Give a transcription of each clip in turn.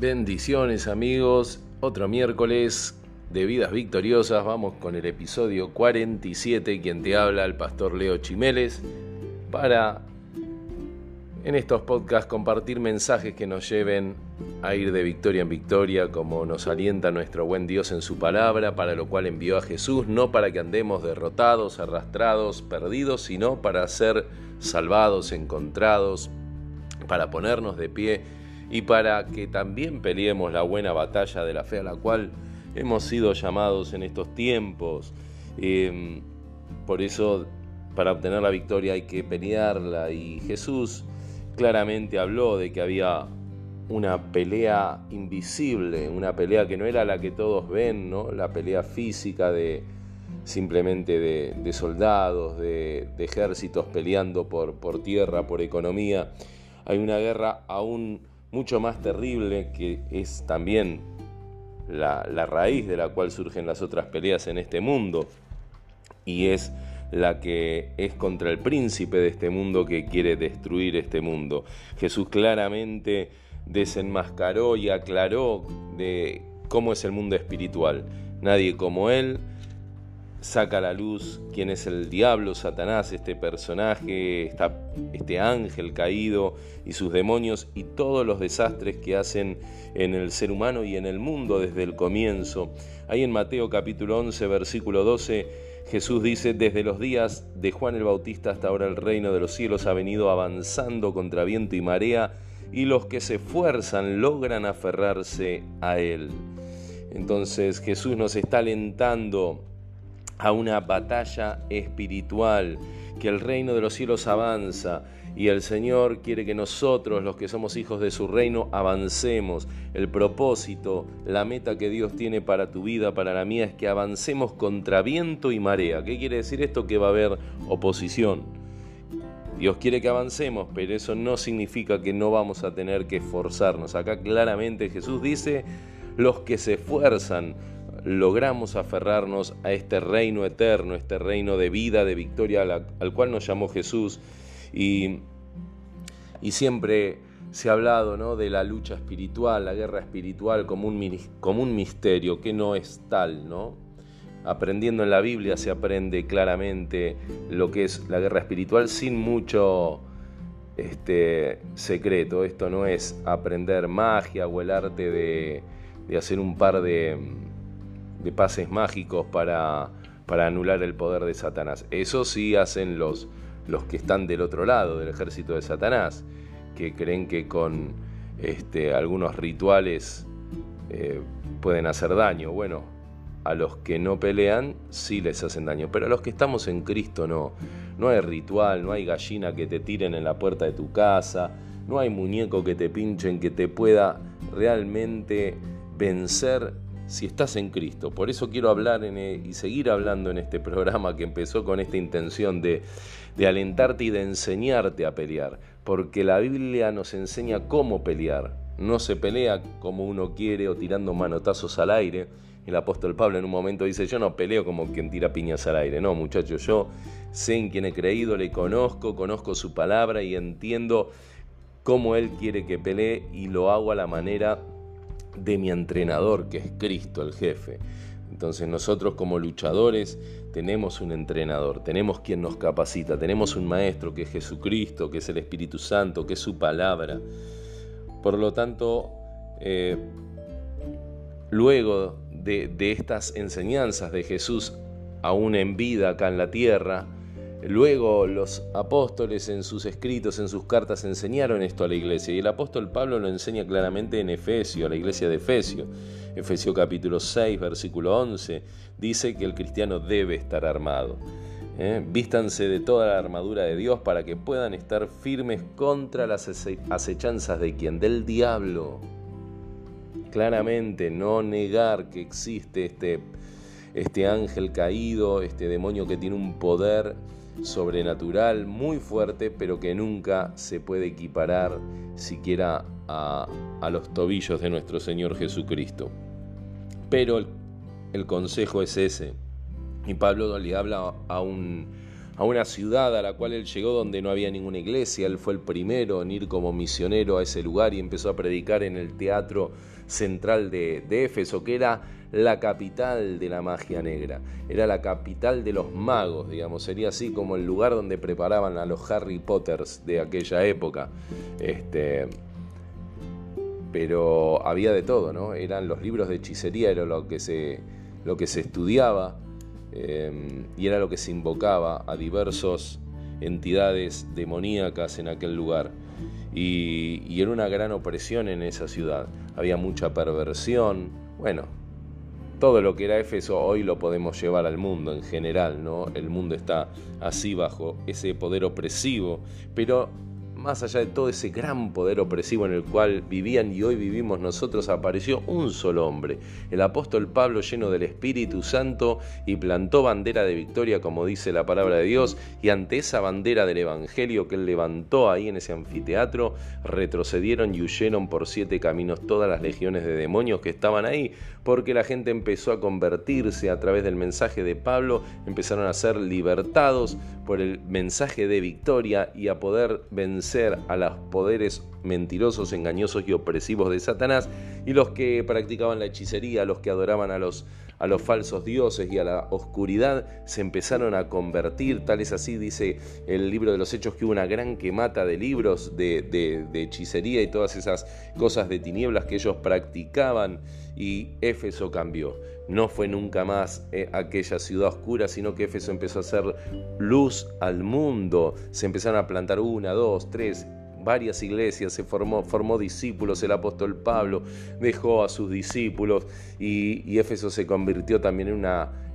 Bendiciones amigos, otro miércoles de vidas victoriosas, vamos con el episodio 47, quien te habla, el pastor Leo Chimeles, para en estos podcasts compartir mensajes que nos lleven a ir de victoria en victoria, como nos alienta nuestro buen Dios en su palabra, para lo cual envió a Jesús, no para que andemos derrotados, arrastrados, perdidos, sino para ser salvados, encontrados, para ponernos de pie y para que también peleemos la buena batalla de la fe a la cual hemos sido llamados en estos tiempos. Em, por eso, para obtener la victoria hay que pelearla y Jesús claramente habló de que había una pelea invisible, una pelea que no era la que todos ven, ¿no? la pelea física de simplemente de, soldados, de, ejércitos peleando por, por tierra, por economía. Hay una guerra aún mucho más terrible que es también la, raíz de la cual surgen las otras peleas en este mundo y es la que es contra el príncipe de este mundo que quiere destruir este mundo. Jesús claramente desenmascaró y aclaró de cómo es el mundo espiritual. Nadie como Él, saca a la luz quién es el diablo, Satanás, este personaje, este ángel caído y sus demonios y todos los desastres que hacen en el ser humano y en el mundo desde el comienzo. Ahí en Mateo capítulo 11, versículo 12, Jesús dice, desde los días de Juan el Bautista hasta ahora el reino de los cielos ha venido avanzando contra viento y marea y los que se esfuerzan logran aferrarse a él. Entonces Jesús nos está alentando a una batalla espiritual, que el reino de los cielos avanza y el Señor quiere que nosotros, los que somos hijos de su reino, avancemos. El propósito, la meta que Dios tiene para tu vida, para la mía, es que avancemos contra viento y marea. ¿Qué quiere decir esto? Que va a haber oposición. Dios quiere que avancemos, pero eso no significa que no vamos a tener que esforzarnos. Acá claramente Jesús dice, los que se esfuerzan logramos aferrarnos a este reino eterno, este reino de vida, de victoria al cual nos llamó Jesús. Y, y siempre se ha hablado ¿no? de la lucha espiritual, la guerra espiritual como un, como un misterio, que no es tal, ¿no? Aprendiendo en la Biblia se aprende claramente lo que es la guerra espiritual sin mucho este, secreto. Esto no es aprender magia o el arte de, de hacer un par de, de pases mágicos para, para anular el poder de Satanás. Eso sí hacen los, los que están del otro lado del ejército de Satanás, que creen que con este, algunos rituales eh, pueden hacer daño. Bueno, a los que no pelean sí les hacen daño, pero a los que estamos en Cristo no. No hay ritual, no hay gallina que te tiren en la puerta de tu casa, no hay muñeco que te pinchen que te pueda realmente vencer si estás en Cristo. Por eso quiero hablar e, y seguir hablando en este programa que empezó con esta intención de, de alentarte y de enseñarte a pelear, porque la Biblia nos enseña cómo pelear. No se pelea como uno quiere o tirando manotazos al aire. El apóstol Pablo en un momento dice, yo no peleo como quien tira piñas al aire. No, muchachos, yo sé en quien he creído, le conozco, conozco su palabra y entiendo cómo Él quiere que pelee y lo hago a la manera de mi entrenador, que es Cristo el jefe. Entonces nosotros como luchadores tenemos un entrenador, tenemos quien nos capacita, tenemos un maestro que es Jesucristo, que es el Espíritu Santo, que es su palabra. Por lo tanto, eh, luego de, de estas enseñanzas de Jesús aún en vida acá en la tierra, Luego los apóstoles en sus escritos, en sus cartas, enseñaron esto a la iglesia y el apóstol Pablo lo enseña claramente en Efesio, a la iglesia de Efesio. Efesio capítulo 6, versículo 11, dice que el cristiano debe estar armado. ¿eh? Vístanse de toda la armadura de Dios para que puedan estar firmes contra las acechanzas de quien, del diablo. Claramente, no negar que existe este, este ángel caído, este demonio que tiene un poder sobrenatural muy fuerte, pero que nunca se puede equiparar siquiera a, los tobillos de nuestro Señor Jesucristo. Pero el, consejo es ese. Y Pablo le habla a un, a una ciudad a la cual él llegó donde no había ninguna iglesia. Él fue el primero en ir como misionero a ese lugar y empezó a predicar en el teatro central de, de Éfeso, que era la capital de la magia negra, era la capital de los magos, digamos, sería así como el lugar donde preparaban a los Harry Potters de aquella época. Este, pero había de todo, ¿no? Eran los libros de hechicería, era lo que se, lo que se estudiaba em, y era lo que se invocaba a diversos entidades demoníacas en aquel lugar. Y, y era una gran opresión en esa ciudad. Había mucha perversión. Bueno, todo lo que era Éfeso hoy lo podemos llevar al mundo en general, ¿no? El mundo está así bajo ese poder opresivo, pero más allá de todo ese gran poder opresivo en el cual vivían y hoy vivimos nosotros, apareció un solo hombre, el apóstol Pablo lleno del Espíritu Santo y plantó bandera de victoria, como dice la palabra de Dios, y ante esa bandera del Evangelio que él levantó ahí en ese anfiteatro, retrocedieron y huyeron por siete caminos todas las legiones de demonios que estaban ahí, porque la gente empezó a convertirse a través del mensaje de Pablo, empezaron a ser libertados por el mensaje de victoria y a poder vencer a los poderes mentirosos, engañosos y opresivos de Satanás y los que practicaban la hechicería, los que adoraban a los, a los falsos dioses y a la oscuridad, se empezaron a convertir. Tal es así, dice el libro de los Hechos, que hubo una gran quemata de libros de, de hechicería y todas esas cosas de tinieblas que ellos practicaban y Éfeso cambió. No fue nunca más eh, aquella ciudad oscura, sino que Éfeso empezó a hacer luz al mundo. Se empezaron a plantar una, dos, tres, varias iglesias, se formó, formó discípulos, el apóstol Pablo dejó a sus discípulos y, Éfeso se convirtió también en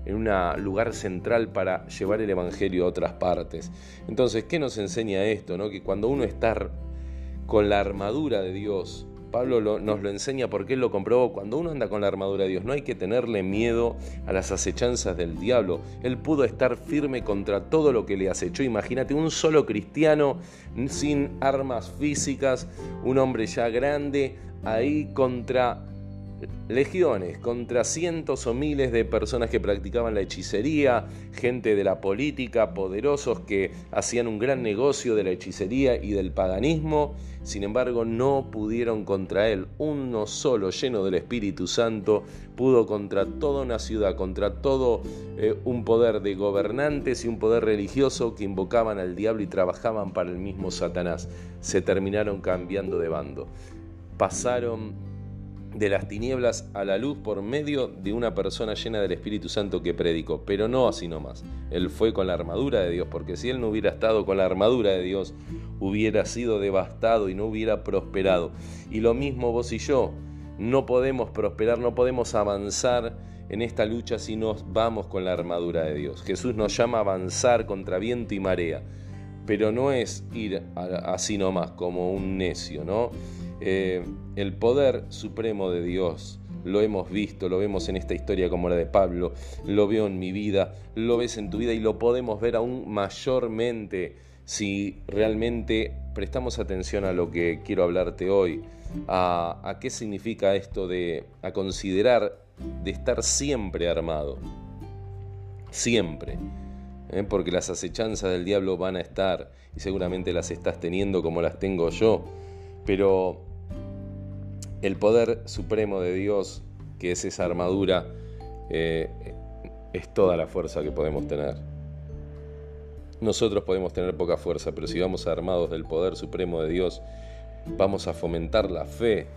en un lugar central para llevar el Evangelio a otras partes. Entonces, ¿qué nos enseña esto? No? Que cuando uno está con la armadura de Dios, Pablo nos lo enseña porque él lo comprobó. Cuando uno anda con la armadura de Dios, no hay que tenerle miedo a las acechanzas del diablo. Él pudo estar firme contra todo lo que le acechó. Imagínate un solo cristiano sin armas físicas, un hombre ya grande, ahí contra legiones, contra cientos o miles de personas que practicaban la hechicería, gente de la política, poderosos que hacían un gran negocio de la hechicería y del paganismo, sin embargo no pudieron contra él. Uno solo, lleno del Espíritu Santo, pudo contra toda una ciudad, contra todo eh, un poder de gobernantes y un poder religioso que invocaban al diablo y trabajaban para el mismo Satanás. Se terminaron cambiando de bando. Pasaron de las tinieblas a la luz por medio de una persona llena del Espíritu Santo que predicó, pero no así nomás. Él fue con la armadura de Dios, porque si él no hubiera estado con la armadura de Dios, hubiera sido devastado y no hubiera prosperado. Y lo mismo vos y yo, no podemos prosperar, no podemos avanzar en esta lucha si no vamos con la armadura de Dios. Jesús nos llama a avanzar contra viento y marea, pero no es ir así nomás como un necio, ¿no? Eh, el poder supremo de Dios. Lo hemos visto, lo vemos en esta historia como la de Pablo, lo veo en mi vida, lo ves en tu vida y lo podemos ver aún mayormente si realmente prestamos atención a lo que quiero hablarte hoy, a, qué significa esto de a considerar de estar siempre armado, siempre, ¿eh? porque las acechanzas del diablo van a estar y seguramente las estás teniendo como las tengo yo, pero el poder supremo de Dios, que es esa armadura, eh, es toda la fuerza que podemos tener. Nosotros podemos tener poca fuerza, pero si vamos armados del poder supremo de Dios, vamos a fomentar la fe,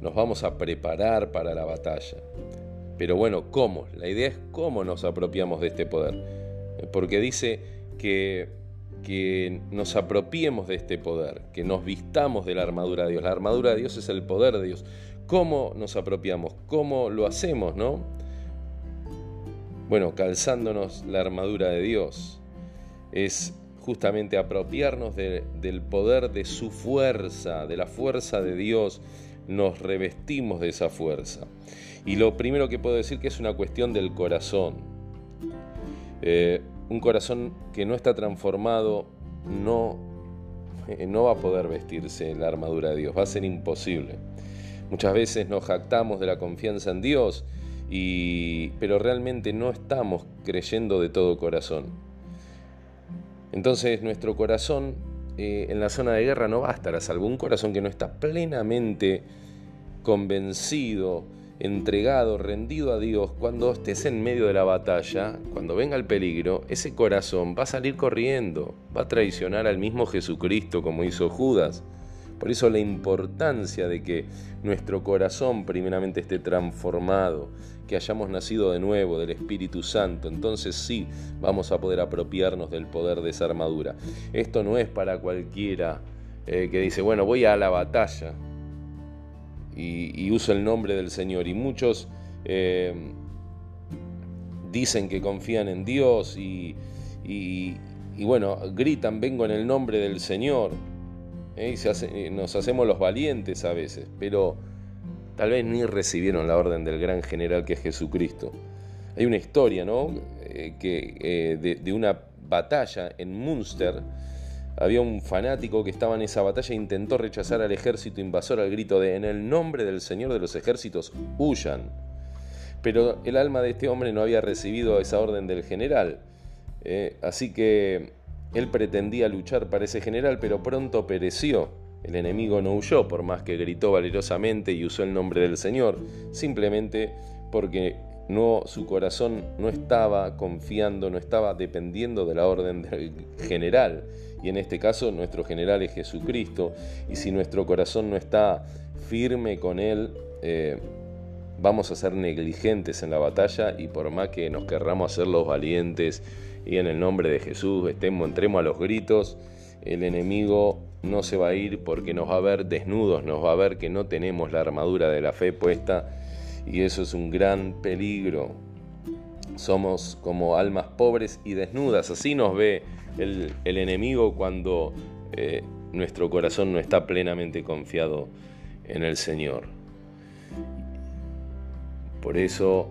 nos vamos a preparar para la batalla. Pero bueno, ¿cómo? La idea es cómo nos apropiamos de este poder. Porque dice que que nos apropiemos de este poder, que nos vistamos de la armadura de Dios. La armadura de Dios es el poder de Dios. ¿Cómo nos apropiamos? ¿Cómo lo hacemos, no? Bueno, calzándonos la armadura de Dios. Es justamente apropiarnos del poder de su fuerza, de la fuerza de Dios. Nos revestimos de esa fuerza. Y lo primero que puedo decir que es una cuestión del corazón. Eh, un corazón que no está transformado no, eh, no va a poder vestirse la armadura de Dios, va a ser imposible. Muchas veces nos jactamos de la confianza en Dios, y, pero realmente no estamos creyendo de todo corazón. Entonces nuestro corazón eh, en la zona de guerra no va a estar a salvo. Un corazón que no está plenamente convencido, entregado, rendido a Dios, cuando estés en medio de la batalla, cuando venga el peligro, ese corazón va a salir corriendo, va a traicionar al mismo Jesucristo como hizo Judas. Por eso la importancia de que nuestro corazón primeramente esté transformado, que hayamos nacido de nuevo del Espíritu Santo, entonces sí vamos a poder apropiarnos del poder de esa armadura. Esto no es para cualquiera eh, que dice, bueno, voy a la batalla y, uso el nombre del Señor. Y muchos eh, dicen que confían en Dios y, y bueno, gritan, vengo en el nombre del Señor ¿eh? y nos hacemos los valientes a veces, pero tal vez ni recibieron la orden del gran general que es Jesucristo. Hay una historia, ¿no? Eh, que, eh, de, una batalla en Munster. Había un fanático que estaba en esa batalla e intentó rechazar al ejército invasor al grito de En el nombre del Señor de los ejércitos, huyan. Pero el alma de este hombre no había recibido esa orden del general. así que él pretendía luchar para ese general, pero pronto pereció. El enemigo no huyó, por más que gritó valerosamente y usó el nombre del Señor, simplemente porque no, su corazón no estaba confiando, no estaba dependiendo de la orden del general. Y en este caso nuestro general es Jesucristo. Y si nuestro corazón no está firme con Él, eh, vamos a ser negligentes en la batalla y por más que nos querramos hacer los valientes, y en el nombre de Jesús estemos, entremos a los gritos, el enemigo no se va a ir porque nos va a ver desnudos, nos va a ver que no tenemos la armadura de la fe puesta y eso es un gran peligro. Somos como almas pobres y desnudas, así nos ve el, enemigo cuando eh, nuestro corazón no está plenamente confiado en el Señor. Por eso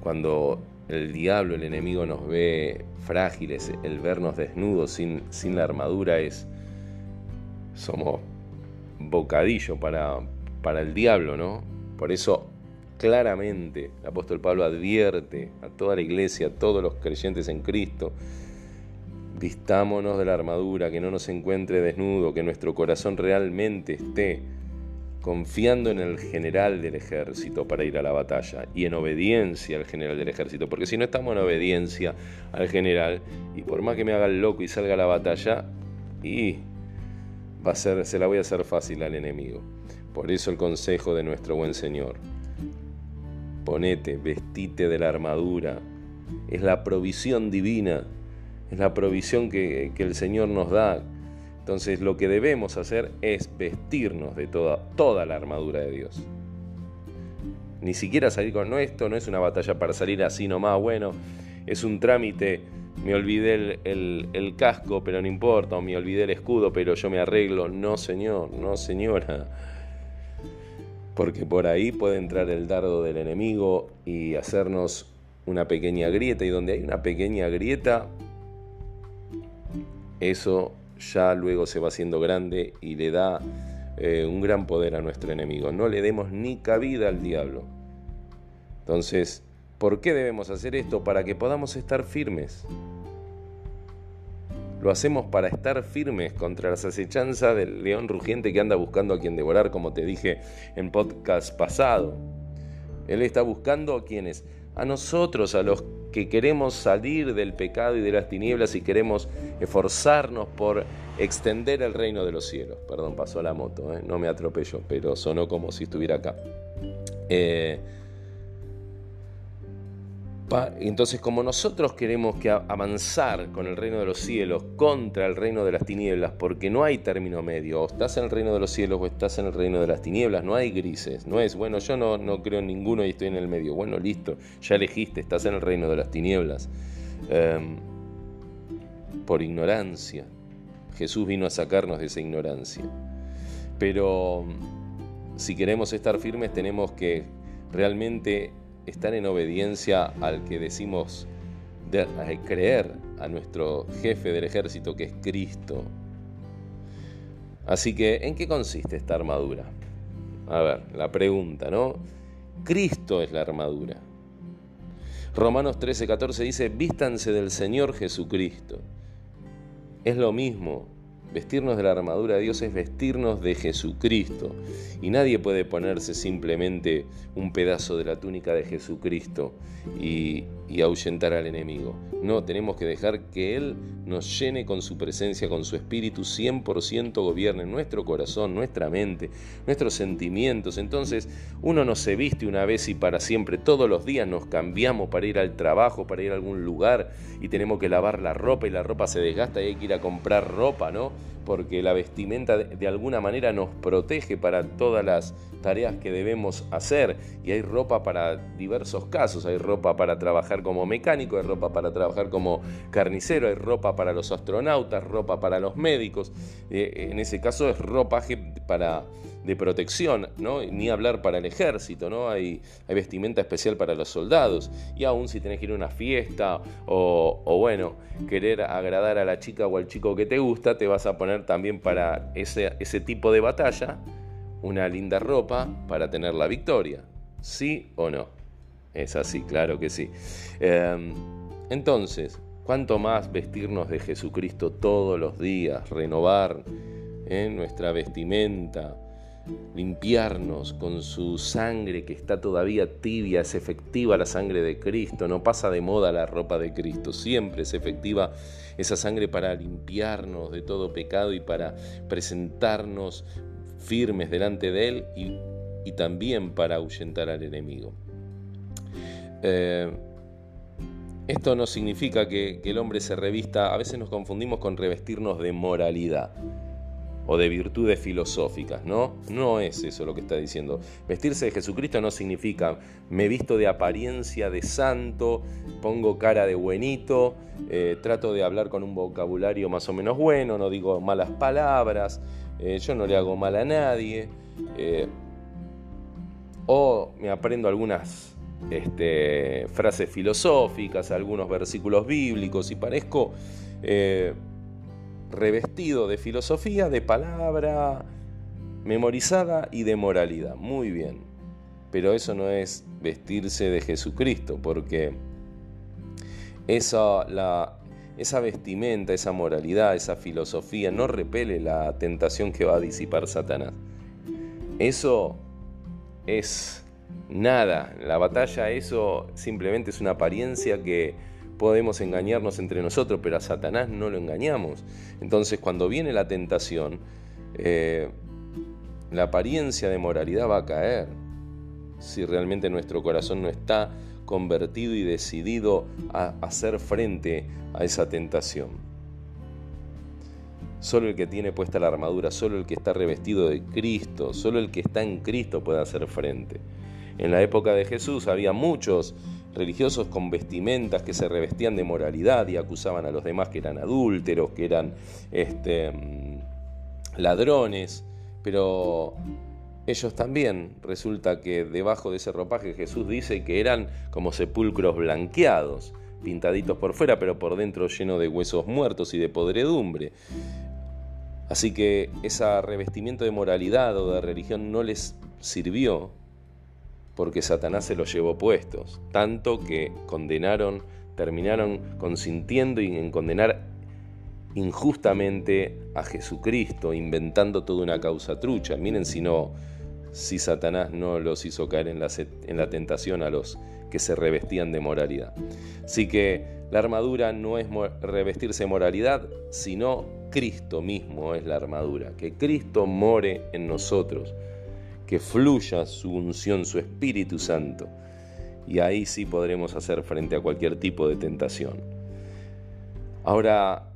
cuando el diablo, el enemigo nos ve frágiles, el vernos desnudos sin, la armadura es, somos bocadillo para, para el diablo, ¿no? Por eso claramente el apóstol Pablo advierte a toda la iglesia, a todos los creyentes en Cristo, vistámonos de la armadura, que no nos encuentre desnudo, que nuestro corazón realmente esté confiando en el general del ejército para ir a la batalla y en obediencia al general del ejército, porque si no estamos en obediencia al general y por más que me haga el loco y salga a la batalla y va a ser se la voy a hacer fácil al enemigo. Por eso el consejo de nuestro buen Señor. Ponete, vestite de la armadura. Es la provisión divina, es la provisión que, el Señor nos da entonces lo que debemos hacer es vestirnos de toda, toda la armadura de Dios. Ni siquiera salir con esto no es una batalla para salir así nomás, bueno, es un trámite, me olvidé el, el casco, pero no importa, o me olvidé el escudo, pero yo me arreglo. No, señor, no, señora. Porque por ahí puede entrar el dardo del enemigo y hacernos una pequeña grieta, y donde hay una pequeña grieta, eso ya luego se va haciendo grande y le da eh, un gran poder a nuestro enemigo. No le demos ni cabida al diablo. Entonces, ¿por qué debemos hacer esto? Para que podamos estar firmes. Lo hacemos para estar firmes contra las acechanzas del león rugiente que anda buscando a quien devorar, como te dije en podcast pasado. Él está buscando a quienes, a nosotros, a los que queremos salir del pecado y de las tinieblas y queremos esforzarnos por extender el reino de los cielos. Perdón, pasó la moto, ¿eh? no me atropello, pero sonó como si estuviera acá. Eh, entonces, como nosotros queremos que avanzar con el reino de los cielos contra el reino de las tinieblas, porque no hay término medio, o estás en el reino de los cielos o estás en el reino de las tinieblas, no hay grises, no es, bueno, yo no, no creo en ninguno y estoy en el medio, bueno, listo, ya elegiste, estás en el reino de las tinieblas, em, por ignorancia. Jesús vino a sacarnos de esa ignorancia. Pero si queremos estar firmes tenemos que realmente estar en obediencia al que decimos de, creer a nuestro jefe del ejército que es Cristo. Así que, ¿en qué consiste esta armadura? A ver, la pregunta, ¿no? Cristo es la armadura. Romanos 13, 14 dice, vístanse del Señor Jesucristo. Es lo mismo, Vestirnos de la armadura de Dios es vestirnos de Jesucristo. Y nadie puede ponerse simplemente un pedazo de la túnica de Jesucristo y, ahuyentar al enemigo. No, tenemos que dejar que Él nos llene con su presencia, con su espíritu, 100% gobierne nuestro corazón, nuestra mente, nuestros sentimientos. Entonces uno no se viste una vez y para siempre. Todos los días nos cambiamos para ir al trabajo, para ir a algún lugar y tenemos que lavar la ropa y la ropa se desgasta y hay que ir a comprar ropa, ¿no? Porque la vestimenta de, alguna manera nos protege para todas las tareas que debemos hacer. Y hay ropa para diversos casos, hay ropa para trabajar como mecánico, hay ropa para trabajar como carnicero, hay ropa para los astronautas, ropa para los médicos, eh, en ese caso es ropaje para de protección, ¿no? ni hablar para el ejército, ¿no? hay, vestimenta especial para los soldados, y aún si tenés que ir a una fiesta o, bueno, querer agradar a la chica o al chico que te gusta, te vas a poner también para ese, ese tipo de batalla una linda ropa para tener la victoria, ¿sí o no? Es así, claro que sí. Em, entonces, ¿cuánto más vestirnos de Jesucristo todos los días, renovar eh, nuestra vestimenta? Limpiarnos con su sangre que está todavía tibia, es efectiva la sangre de Cristo, no pasa de moda la ropa de Cristo, siempre es efectiva esa sangre para limpiarnos de todo pecado y para presentarnos firmes delante de Él y, también para ahuyentar al enemigo. Eh, esto no significa que el hombre se revista, a veces nos confundimos con revestirnos de moralidad o de virtudes filosóficas, ¿no? No es eso lo que está diciendo. Vestirse de Jesucristo no significa me visto de apariencia de santo, pongo cara de buenito, eh, trato de hablar con un vocabulario más o menos bueno, no digo malas palabras, eh, yo no le hago mal a nadie, eh, o me aprendo algunas este, frases filosóficas, algunos versículos bíblicos y parezco revestido de filosofía, de palabra memorizada y de moralidad. Muy bien. Pero eso no es vestirse de Jesucristo, porque esa, la, esa vestimenta, esa moralidad, esa filosofía no repele la tentación que va a disipar Satanás. Eso es nada. La batalla, eso simplemente es una apariencia que podemos engañarnos entre nosotros, pero a Satanás no lo engañamos. Entonces cuando viene la tentación, eh, la apariencia de moralidad va a caer si realmente nuestro corazón no está convertido y decidido a hacer frente a esa tentación. Solo el que tiene puesta la armadura, solo el que está revestido de Cristo, solo el que está en Cristo puede hacer frente. En la época de Jesús había muchos religiosos con vestimentas que se revestían de moralidad y acusaban a los demás que eran adúlteros, que eran este, mm, ladrones, pero ellos también resulta que debajo de ese ropaje Jesús dice que eran como sepulcros blanqueados, pintaditos por fuera, pero por dentro lleno de huesos muertos y de podredumbre. Así que ese revestimiento de moralidad o de religión no les sirvió porque Satanás se los llevó puestos, tanto que condenaron, terminaron consintiendo en condenar injustamente a Jesucristo, inventando toda una causa trucha. Miren si no, si Satanás no los hizo caer en la, en la tentación a los que se revestían de moralidad. Así que la armadura no es revestirse de moralidad, sino Cristo mismo es la armadura, que Cristo more en nosotros que fluya su unción, su Espíritu Santo. Y ahí sí podremos hacer frente a cualquier tipo de tentación. Ahora,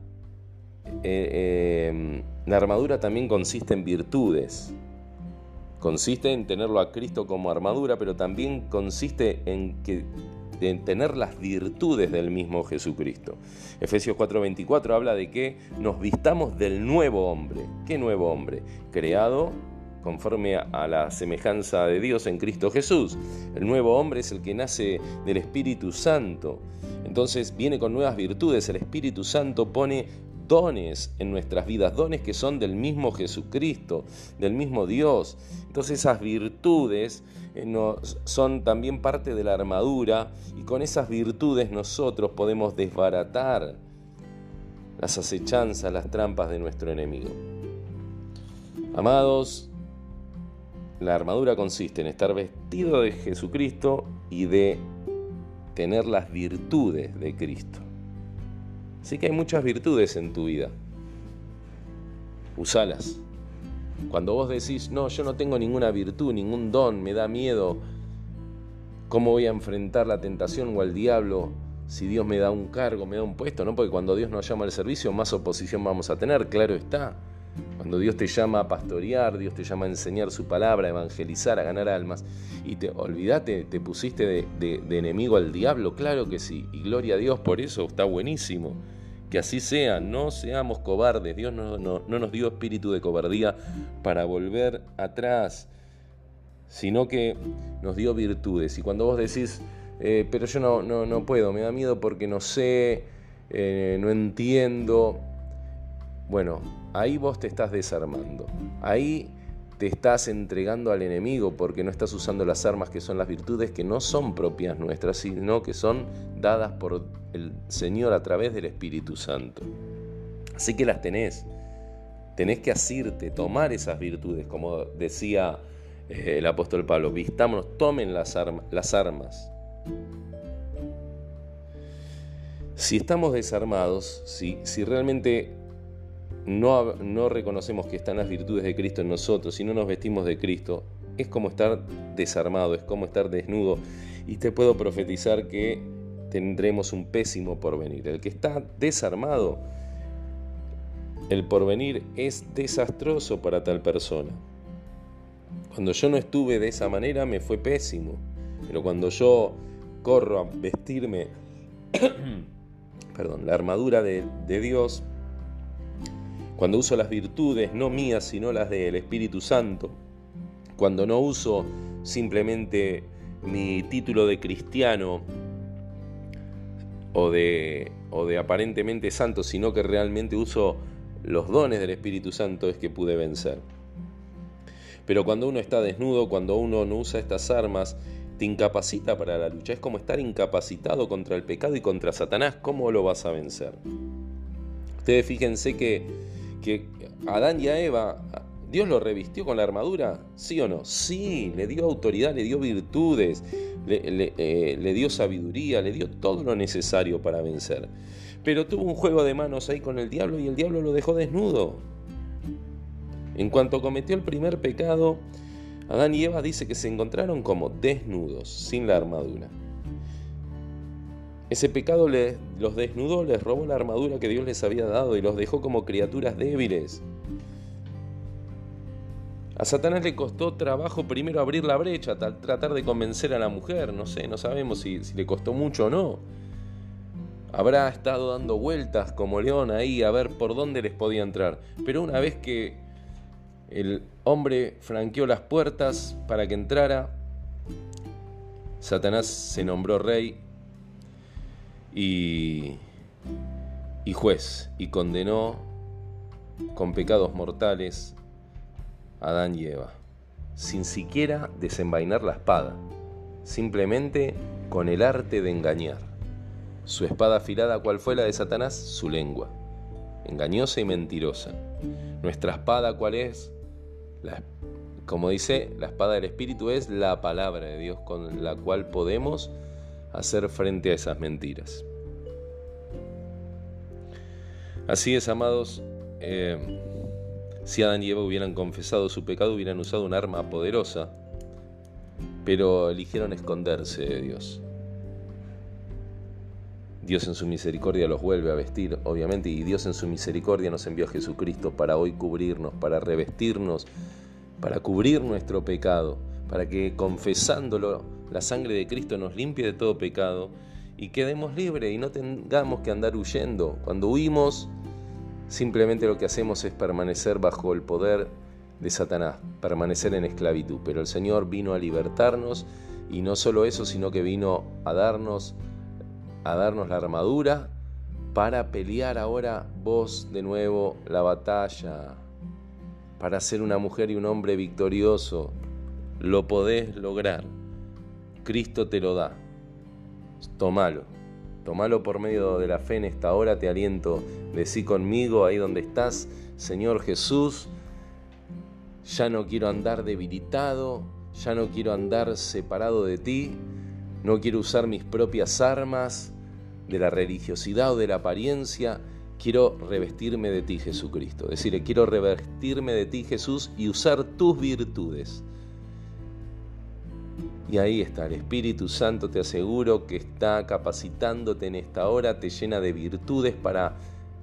eh, em, la armadura también consiste en virtudes. Consiste en tenerlo a Cristo como armadura, pero también consiste en, en tener las virtudes del mismo Jesucristo. Efesios 4:24 habla de que nos vistamos del nuevo hombre. ¿Qué nuevo hombre? Creado conforme a la semejanza de Dios en Cristo Jesús. El nuevo hombre es el que nace del Espíritu Santo. Entonces viene con nuevas virtudes. El Espíritu Santo pone dones en nuestras vidas, dones que son del mismo Jesucristo, del mismo Dios. Entonces esas virtudes eh, son también parte de la armadura y con esas virtudes nosotros podemos desbaratar las acechanzas, las trampas de nuestro enemigo. Amados, la armadura consiste en estar vestido de Jesucristo y de tener las virtudes de Cristo. Así que hay muchas virtudes en tu vida. Usalas. Cuando vos decís, no, yo no tengo ninguna virtud, ningún don, me da miedo, ¿cómo voy a enfrentar la tentación o al diablo si Dios me da un cargo, me da un puesto? ¿no? Porque cuando Dios nos llama al servicio, más oposición vamos a tener, claro está. Cuando Dios te llama a pastorear, Dios te llama a enseñar su palabra, a evangelizar, a ganar almas, y te olvídate, te pusiste de, enemigo al diablo, claro que sí, y gloria a Dios por eso, está buenísimo. Que así sea, no seamos cobardes, Dios no, nos dio espíritu de cobardía para volver atrás, sino que nos dio virtudes. Y cuando vos decís, eh, pero yo no, no, no, puedo, me da miedo porque no sé, eh, no entiendo, bueno, ahí vos te estás desarmando. Ahí te estás entregando al enemigo porque no estás usando las armas que son las virtudes que no son propias nuestras, sino que son dadas por el Señor a través del Espíritu Santo. Así que las tenés. Tenés que asirte, tomar esas virtudes, como decía eh, el apóstol Pablo. Vistámonos, tomen las, las armas. Si estamos desarmados, si, si realmente no, reconocemos que están las virtudes de Cristo en nosotros, si no nos vestimos de Cristo, es como estar desarmado, es como estar desnudo. Y te puedo profetizar que tendremos un pésimo porvenir. El que está desarmado, el porvenir es desastroso para tal persona. Cuando yo no estuve de esa manera me fue pésimo. Pero cuando yo corro a vestirme, perdón, la armadura de, de Dios, cuando uso las virtudes no mías, sino las del Espíritu Santo, cuando no uso simplemente mi título de cristiano o de, aparentemente santo, sino que realmente uso los dones del Espíritu Santo, es que pude vencer. Pero cuando uno está desnudo, cuando uno no usa estas armas, te incapacita para la lucha. Es como estar incapacitado contra el pecado y contra Satanás. ¿Cómo lo vas a vencer? Ustedes fíjense que que Adán y Eva, ¿Dios lo revistió con la armadura? ¿Sí o no? Sí, le dio autoridad, le dio virtudes, le, eh, dio sabiduría, le dio todo lo necesario para vencer. Pero tuvo un juego de manos ahí con el diablo y el diablo lo dejó desnudo. En cuanto cometió el primer pecado, Adán y Eva dice que se encontraron como desnudos, sin la armadura. Ese pecado los desnudó, les robó la armadura que Dios les había dado y los dejó como criaturas débiles. A Satanás le costó trabajo primero abrir la brecha, tratar de convencer a la mujer, no sé, no sabemos si, si le costó mucho o no. Habrá estado dando vueltas como león ahí a ver por dónde les podía entrar. Pero una vez que el hombre franqueó las puertas para que entrara, Satanás se nombró rey y, y juez y condenó con pecados mortales a Adán y Eva, sin siquiera desenvainar la espada, simplemente con el arte de engañar. Su espada afilada, ¿cuál fue la de Satanás? Su lengua, engañosa y mentirosa. Nuestra espada, ¿cuál es? como dice, la espada del Espíritu es la palabra de Dios con la cual podemos hacer frente a esas mentiras. Así es, amados, eh, si Adán y Eva hubieran confesado su pecado, hubieran usado un arma poderosa, pero eligieron esconderse de Dios. Dios en su misericordia los vuelve a vestir, obviamente, y Dios en su misericordia nos envió a Jesucristo para hoy cubrirnos, para revestirnos, para cubrir nuestro pecado, para que confesándolo la sangre de Cristo nos limpie de todo pecado y quedemos libres y no tengamos que andar huyendo. Cuando huimos, simplemente lo que hacemos es permanecer bajo el poder de Satanás, permanecer en esclavitud. Pero el Señor vino a libertarnos y no solo eso, sino que vino a darnos a darnos la armadura para pelear ahora vos de nuevo la batalla, para ser una mujer y un hombre victorioso. Lo podés lograr. Cristo te lo da. Tómalo. Tómalo por medio de la fe en esta hora. Te aliento. Decí conmigo ahí donde estás. Señor Jesús, ya no quiero andar debilitado. Ya no quiero andar separado de ti. No quiero usar mis propias armas de la religiosidad o de la apariencia. Quiero revestirme de ti, Jesucristo. Decirle, quiero revestirme de ti, Jesús, y usar tus virtudes. Y ahí está, el Espíritu Santo te aseguro que está capacitándote en esta hora, te llena de virtudes para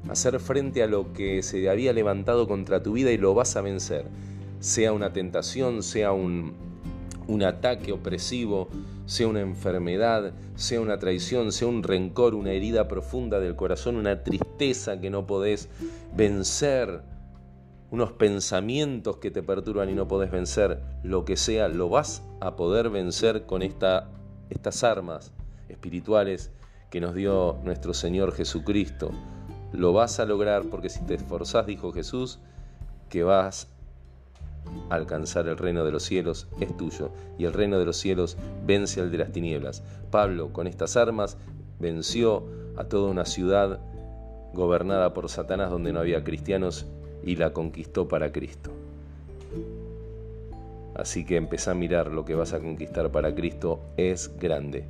hacer frente a lo que se había levantado contra tu vida y lo vas a vencer. Sea una tentación, sea un, un ataque opresivo, sea una enfermedad, sea una traición, sea un rencor, una herida profunda del corazón, una tristeza que no podés vencer unos pensamientos que te perturban y no podés vencer, lo que sea, lo vas a poder vencer con esta, estas armas espirituales que nos dio nuestro Señor Jesucristo. Lo vas a lograr porque si te esforzás, dijo Jesús, que vas a alcanzar el reino de los cielos, es tuyo, y el reino de los cielos vence al de las tinieblas. Pablo con estas armas venció a toda una ciudad gobernada por Satanás donde no había cristianos y la conquistó para Cristo. Así que empezá a mirar lo que vas a conquistar para Cristo es grande.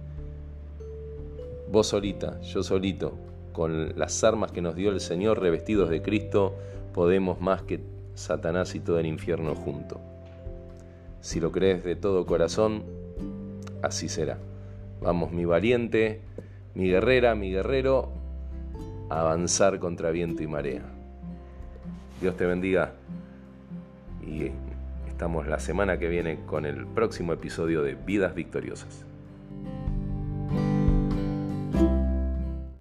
Vos solita, yo solito, con las armas que nos dio el Señor revestidos de Cristo, podemos más que Satanás y todo el infierno junto. Si lo crees de todo corazón, así será. Vamos, mi valiente, mi guerrera, mi guerrero, a avanzar contra viento y marea. Dios te bendiga y estamos la semana que viene con el próximo episodio de Vidas Victoriosas.